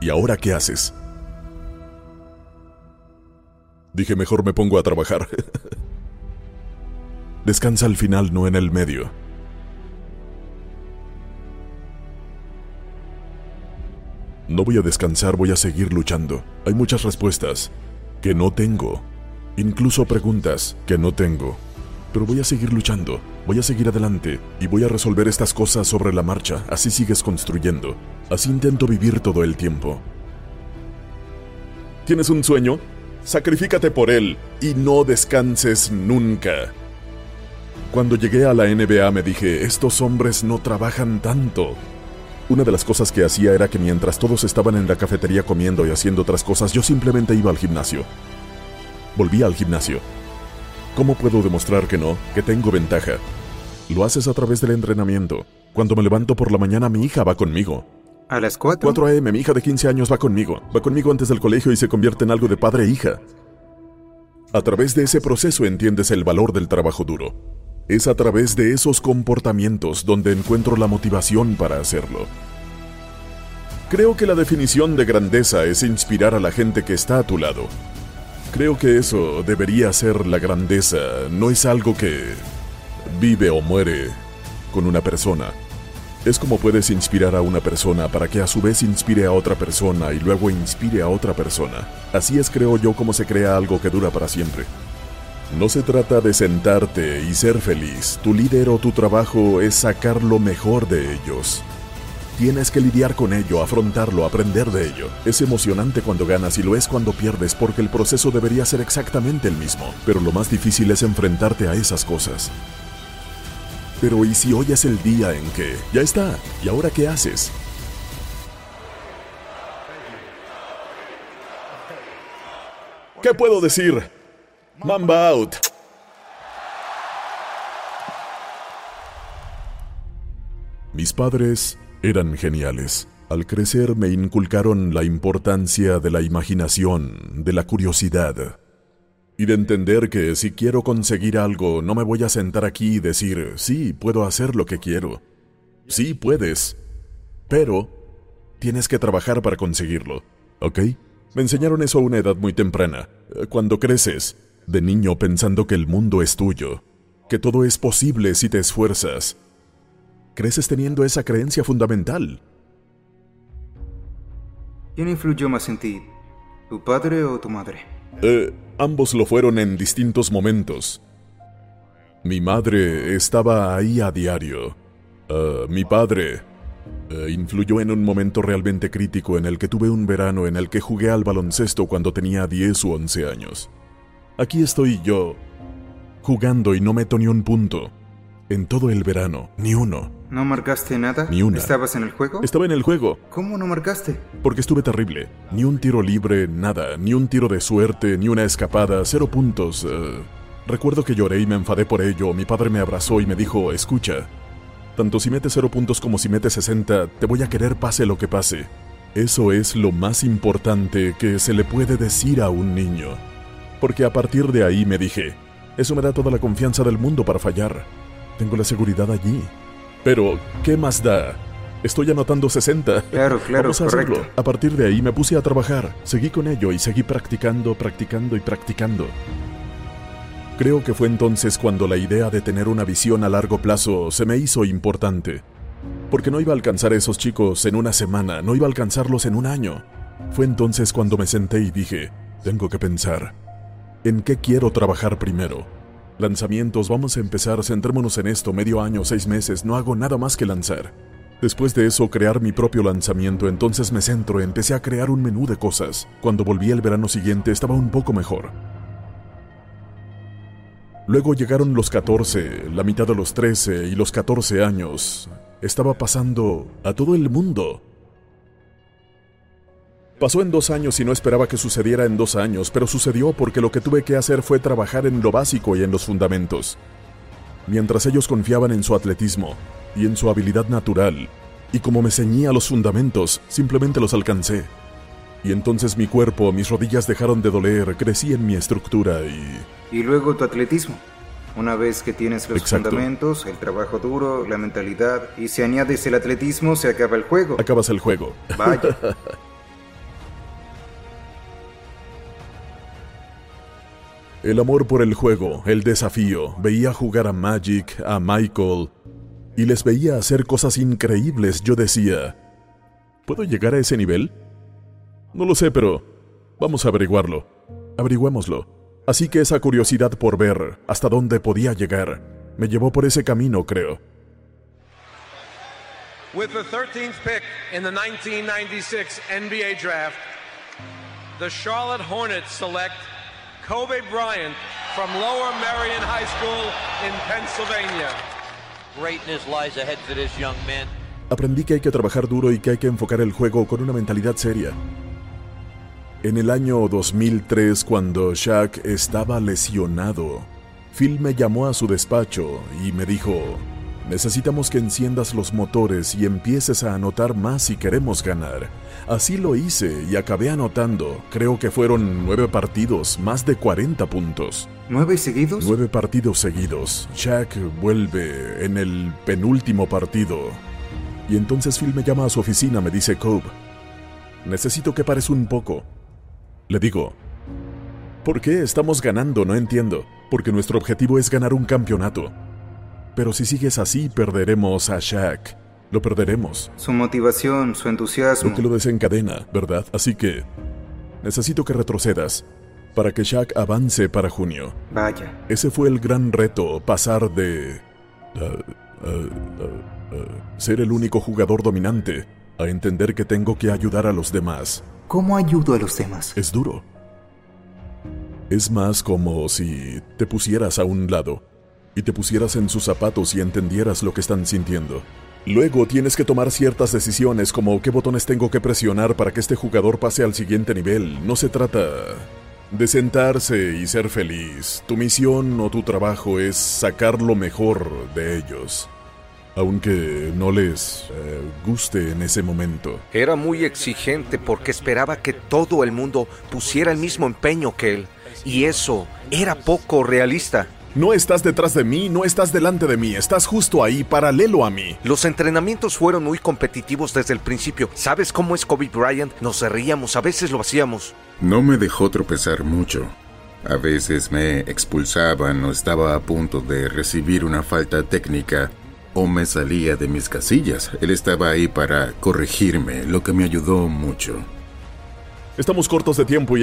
¿Y ahora qué haces? Dije, mejor me pongo a trabajar. Descansa al final, no en el medio. No voy a descansar, voy a seguir luchando. Hay muchas respuestas que no tengo, incluso preguntas que no tengo. Pero voy a seguir luchando, voy a seguir adelante y voy a resolver estas cosas sobre la marcha. Así sigues construyendo. Así intento vivir todo el tiempo. ¿Tienes un sueño? Sacrifícate por él y no descanses nunca. Cuando llegué a la NBA me dije, estos hombres no trabajan tanto. Una de las cosas que hacía era que mientras todos estaban en la cafetería comiendo y haciendo otras cosas, yo simplemente iba al gimnasio. Volvía al gimnasio. ¿Cómo puedo demostrar que no, que tengo ventaja? Lo haces a través del entrenamiento. Cuando me levanto por la mañana, mi hija va conmigo. A las 4. 4 a.m. Mi hija de 15 años va conmigo. Va conmigo antes del colegio y se convierte en algo de padre e hija. A través de ese proceso entiendes el valor del trabajo duro. Es a través de esos comportamientos donde encuentro la motivación para hacerlo. Creo que la definición de grandeza es inspirar a la gente que está a tu lado. Creo que eso debería ser la grandeza, no es algo que vive o muere con una persona. Es como puedes inspirar a una persona para que a su vez inspire a otra persona y luego inspire a otra persona. Así es creo yo como se crea algo que dura para siempre. No se trata de sentarte y ser feliz. Tu líder o tu trabajo es sacar lo mejor de ellos. Tienes que lidiar con ello, afrontarlo, aprender de ello. Es emocionante cuando ganas y lo es cuando pierdes porque el proceso debería ser exactamente el mismo. Pero lo más difícil es enfrentarte a esas cosas. Pero ¿y si hoy es el día en que ya está? ¿Y ahora qué haces? ¿Qué puedo decir? Mamba out. Mis padres eran geniales. Al crecer me inculcaron la importancia de la imaginación, de la curiosidad y de entender que si quiero conseguir algo no me voy a sentar aquí y decir, sí, puedo hacer lo que quiero. Sí, puedes, pero tienes que trabajar para conseguirlo, ¿ok? Me enseñaron eso a una edad muy temprana, cuando creces, de niño pensando que el mundo es tuyo, que todo es posible si te esfuerzas. Creces teniendo esa creencia fundamental. ¿Quién influyó más en ti? ¿Tu padre o tu madre? Eh, ambos lo fueron en distintos momentos. Mi madre estaba ahí a diario. Uh, mi padre uh, influyó en un momento realmente crítico en el que tuve un verano en el que jugué al baloncesto cuando tenía 10 u 11 años. Aquí estoy yo, jugando y no meto ni un punto. En todo el verano, ni uno. ¿No marcaste nada? Ni una. ¿Estabas en el juego? Estaba en el juego. ¿Cómo no marcaste? Porque estuve terrible. Ni un tiro libre, nada. Ni un tiro de suerte, ni una escapada. Cero puntos. Uh, recuerdo que lloré y me enfadé por ello. Mi padre me abrazó y me dijo, escucha. Tanto si metes cero puntos como si metes 60, te voy a querer pase lo que pase. Eso es lo más importante que se le puede decir a un niño. Porque a partir de ahí me dije, eso me da toda la confianza del mundo para fallar. Tengo la seguridad allí. Pero, ¿qué más da? Estoy anotando 60. Claro, claro, Vamos a hacerlo. A partir de ahí me puse a trabajar. Seguí con ello y seguí practicando, practicando y practicando. Creo que fue entonces cuando la idea de tener una visión a largo plazo se me hizo importante. Porque no iba a alcanzar a esos chicos en una semana, no iba a alcanzarlos en un año. Fue entonces cuando me senté y dije, tengo que pensar. ¿En qué quiero trabajar primero? Lanzamientos, vamos a empezar, centrémonos en esto, medio año, seis meses, no hago nada más que lanzar. Después de eso, crear mi propio lanzamiento, entonces me centro, empecé a crear un menú de cosas. Cuando volví el verano siguiente estaba un poco mejor. Luego llegaron los 14, la mitad de los 13 y los 14 años. Estaba pasando a todo el mundo. Pasó en dos años y no esperaba que sucediera en dos años, pero sucedió porque lo que tuve que hacer fue trabajar en lo básico y en los fundamentos. Mientras ellos confiaban en su atletismo y en su habilidad natural, y como me ceñía los fundamentos, simplemente los alcancé. Y entonces mi cuerpo, mis rodillas dejaron de doler, crecí en mi estructura y... Y luego tu atletismo. Una vez que tienes los Exacto. fundamentos, el trabajo duro, la mentalidad, y si añades el atletismo, se acaba el juego. Acabas el juego. Vaya. El amor por el juego, el desafío. Veía jugar a Magic, a Michael, y les veía hacer cosas increíbles. Yo decía, ¿puedo llegar a ese nivel? No lo sé, pero vamos a averiguarlo. Averigüémoslo. Así que esa curiosidad por ver hasta dónde podía llegar me llevó por ese camino, creo. With the 13th pick in the 1996 NBA Draft, the Charlotte Hornets select Kobe Bryant from Lower Merion High School in Pennsylvania. Greatness lies ahead for this young man. Aprendí que hay que trabajar duro y que hay que enfocar el juego con una mentalidad seria. En el año 2003, cuando Shaq estaba lesionado, Phil me llamó a su despacho y me dijo, necesitamos que enciendas los motores y empieces a anotar más si queremos ganar. Así lo hice y acabé anotando, creo que fueron nueve partidos, más de 40 puntos. ¿Nueve seguidos? Nueve partidos seguidos. Shaq vuelve en el penúltimo partido. Y entonces Phil me llama a su oficina, me dice, Cobb, necesito que pares un poco. Le digo, ¿por qué estamos ganando? No entiendo. Porque nuestro objetivo es ganar un campeonato. Pero si sigues así, perderemos a Shaq. Lo perderemos. Su motivación, su entusiasmo. Lo que lo desencadena, ¿verdad? Así que necesito que retrocedas para que Shaq avance para junio. Vaya. Ese fue el gran reto, pasar de... uh, uh, uh, uh, ser el único jugador dominante a entender que tengo que ayudar a los demás. ¿Cómo ayudo a los demás? Es duro. Es más como si te pusieras a un lado y te pusieras en sus zapatos y entendieras lo que están sintiendo. Luego tienes que tomar ciertas decisiones como qué botones tengo que presionar para que este jugador pase al siguiente nivel. No se trata de sentarse y ser feliz. Tu misión o tu trabajo es sacar lo mejor de ellos. Aunque no les eh, guste en ese momento. Era muy exigente porque esperaba que todo el mundo pusiera el mismo empeño que él. Y eso era poco realista. No estás detrás de mí, no estás delante de mí, estás justo ahí, paralelo a mí. Los entrenamientos fueron muy competitivos desde el principio. ¿Sabes cómo es Kobe Bryant? Nos reíamos, a veces lo hacíamos. No me dejó tropezar mucho. A veces me expulsaban o estaba a punto de recibir una falta técnica o me salía de mis casillas. Él estaba ahí para corregirme, lo que me ayudó mucho. Estamos cortos de tiempo y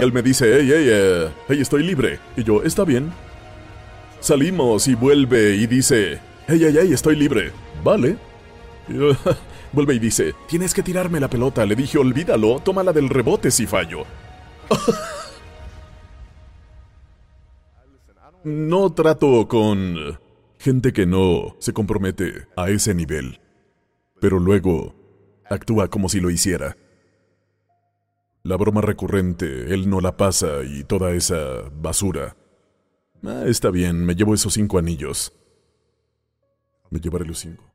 Él me dice, hey, hey, eh, hey, estoy libre. Y yo, está bien. Salimos y vuelve y dice, hey, hey, hey, estoy libre. Vale. Vuelve y dice, tienes que tirarme la pelota. Le dije, olvídalo, tómala del rebote si fallo. no trato con gente que no se compromete a ese nivel, pero luego actúa como si lo hiciera. La broma recurrente, él no la pasa y toda esa basura. Ah, está bien, me llevo esos cinco anillos. Me llevaré los cinco.